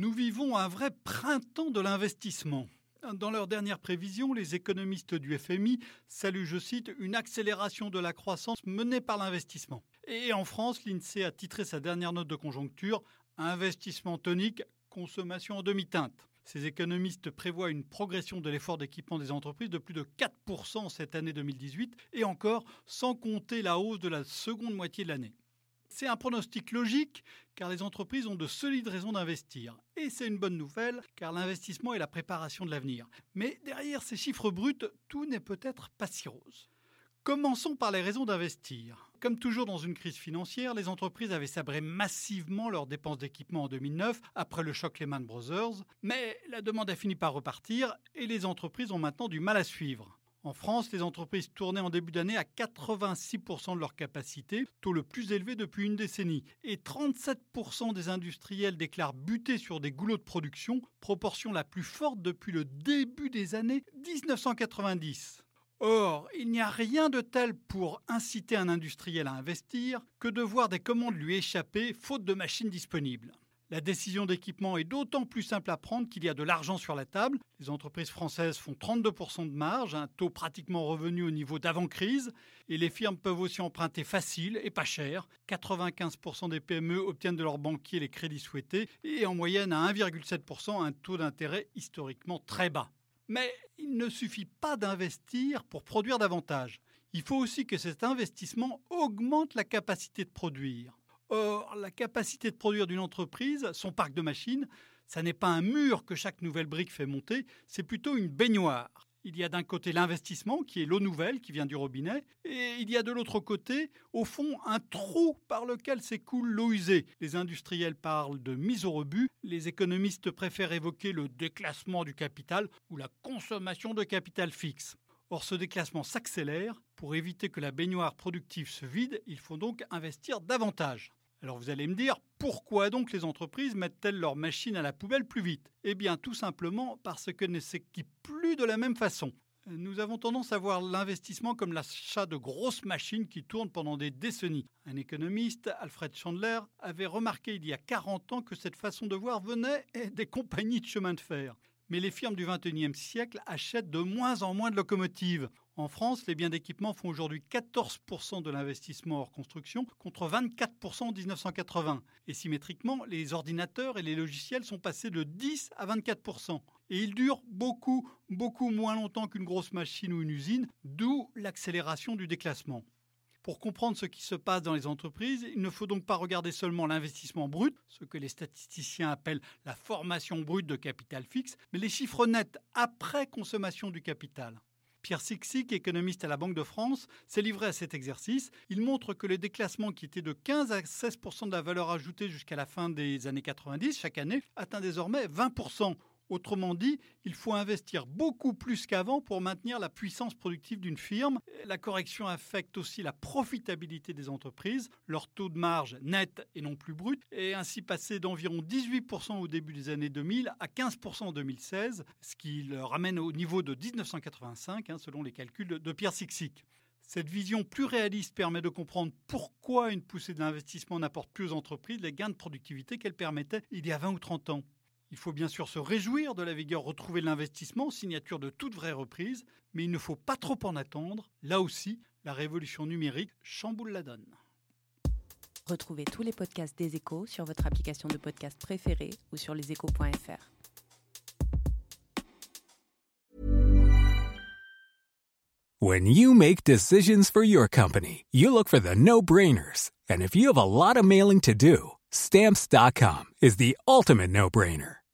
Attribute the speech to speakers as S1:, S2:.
S1: Nous vivons un vrai printemps de l'investissement. Dans leur dernière prévision, les économistes du FMI saluent, je cite, une accélération de la croissance menée par l'investissement. Et en France, l'INSEE a titré sa dernière note de conjoncture Investissement tonique, consommation en demi-teinte. Ces économistes prévoient une progression de l'effort d'équipement des entreprises de plus de 4% cette année 2018 et encore sans compter la hausse de la seconde moitié de l'année. C'est un pronostic logique car les entreprises ont de solides raisons d'investir. Et c'est une bonne nouvelle car l'investissement est la préparation de l'avenir. Mais derrière ces chiffres bruts, tout n'est peut-être pas si rose. Commençons par les raisons d'investir. Comme toujours dans une crise financière, les entreprises avaient sabré massivement leurs dépenses d'équipement en 2009 après le choc Lehman Brothers, mais la demande a fini par repartir et les entreprises ont maintenant du mal à suivre. En France, les entreprises tournaient en début d'année à 86% de leur capacité, taux le plus élevé depuis une décennie. Et 37% des industriels déclarent buter sur des goulots de production, proportion la plus forte depuis le début des années 1990. Or, il n'y a rien de tel pour inciter un industriel à investir que de voir des commandes lui échapper faute de machines disponibles. La décision d'équipement est d'autant plus simple à prendre qu'il y a de l'argent sur la table. Les entreprises françaises font 32% de marge, un taux pratiquement revenu au niveau d'avant-crise, et les firmes peuvent aussi emprunter facile et pas cher. 95% des PME obtiennent de leurs banquiers les crédits souhaités, et en moyenne à 1,7% un taux d'intérêt historiquement très bas. Mais il ne suffit pas d'investir pour produire davantage. Il faut aussi que cet investissement augmente la capacité de produire. Or, la capacité de produire d'une entreprise, son parc de machines, ça n'est pas un mur que chaque nouvelle brique fait monter, c'est plutôt une baignoire. Il y a d'un côté l'investissement, qui est l'eau nouvelle qui vient du robinet, et il y a de l'autre côté, au fond, un trou par lequel s'écoule l'eau usée. Les industriels parlent de mise au rebut, les économistes préfèrent évoquer le déclassement du capital ou la consommation de capital fixe. Or, ce déclassement s'accélère. Pour éviter que la baignoire productive se vide, il faut donc investir davantage. Alors vous allez me dire, pourquoi donc les entreprises mettent-elles leurs machines à la poubelle plus vite? Eh bien tout simplement parce qu'elles ne s'équipent plus de la même façon. Nous avons tendance à voir l'investissement comme l'achat de grosses machines qui tournent pendant des décennies. Un économiste, Alfred Chandler, avait remarqué il y a 40 ans que cette façon de voir venait des compagnies de chemin de fer. Mais les firmes du XXIe siècle achètent de moins en moins de locomotives. En France, les biens d'équipement font aujourd'hui 14% de l'investissement hors construction contre 24% en 1980. Et symétriquement, les ordinateurs et les logiciels sont passés de 10 à 24%. Et ils durent beaucoup, beaucoup moins longtemps qu'une grosse machine ou une usine, d'où l'accélération du déclassement. Pour comprendre ce qui se passe dans les entreprises, il ne faut donc pas regarder seulement l'investissement brut, ce que les statisticiens appellent la formation brute de capital fixe, mais les chiffres nets après consommation du capital. Pierre Sixic, économiste à la Banque de France, s'est livré à cet exercice. Il montre que le déclassement qui était de 15 à 16% de la valeur ajoutée jusqu'à la fin des années 90 chaque année atteint désormais 20 Autrement dit, il faut investir beaucoup plus qu'avant pour maintenir la puissance productive d'une firme. La correction affecte aussi la profitabilité des entreprises. Leur taux de marge net et non plus brut est ainsi passé d'environ 18% au début des années 2000 à 15% en 2016, ce qui le ramène au niveau de 1985, hein, selon les calculs de Pierre Sixic. Cette vision plus réaliste permet de comprendre pourquoi une poussée de l'investissement n'apporte plus aux entreprises les gains de productivité qu'elle permettait il y a 20 ou 30 ans. Il faut bien sûr se réjouir de la vigueur retrouvée de l'investissement, signature de toute vraie reprise, mais il ne faut pas trop en attendre. Là aussi, la révolution numérique chamboule la donne.
S2: Retrouvez tous les podcasts des échos sur votre application de podcast préférée ou sur leséchos.fr.
S3: When you make decisions for your company, you look for the no-brainers. And if you have a lot of mailing to do, stamps.com is the ultimate no-brainer.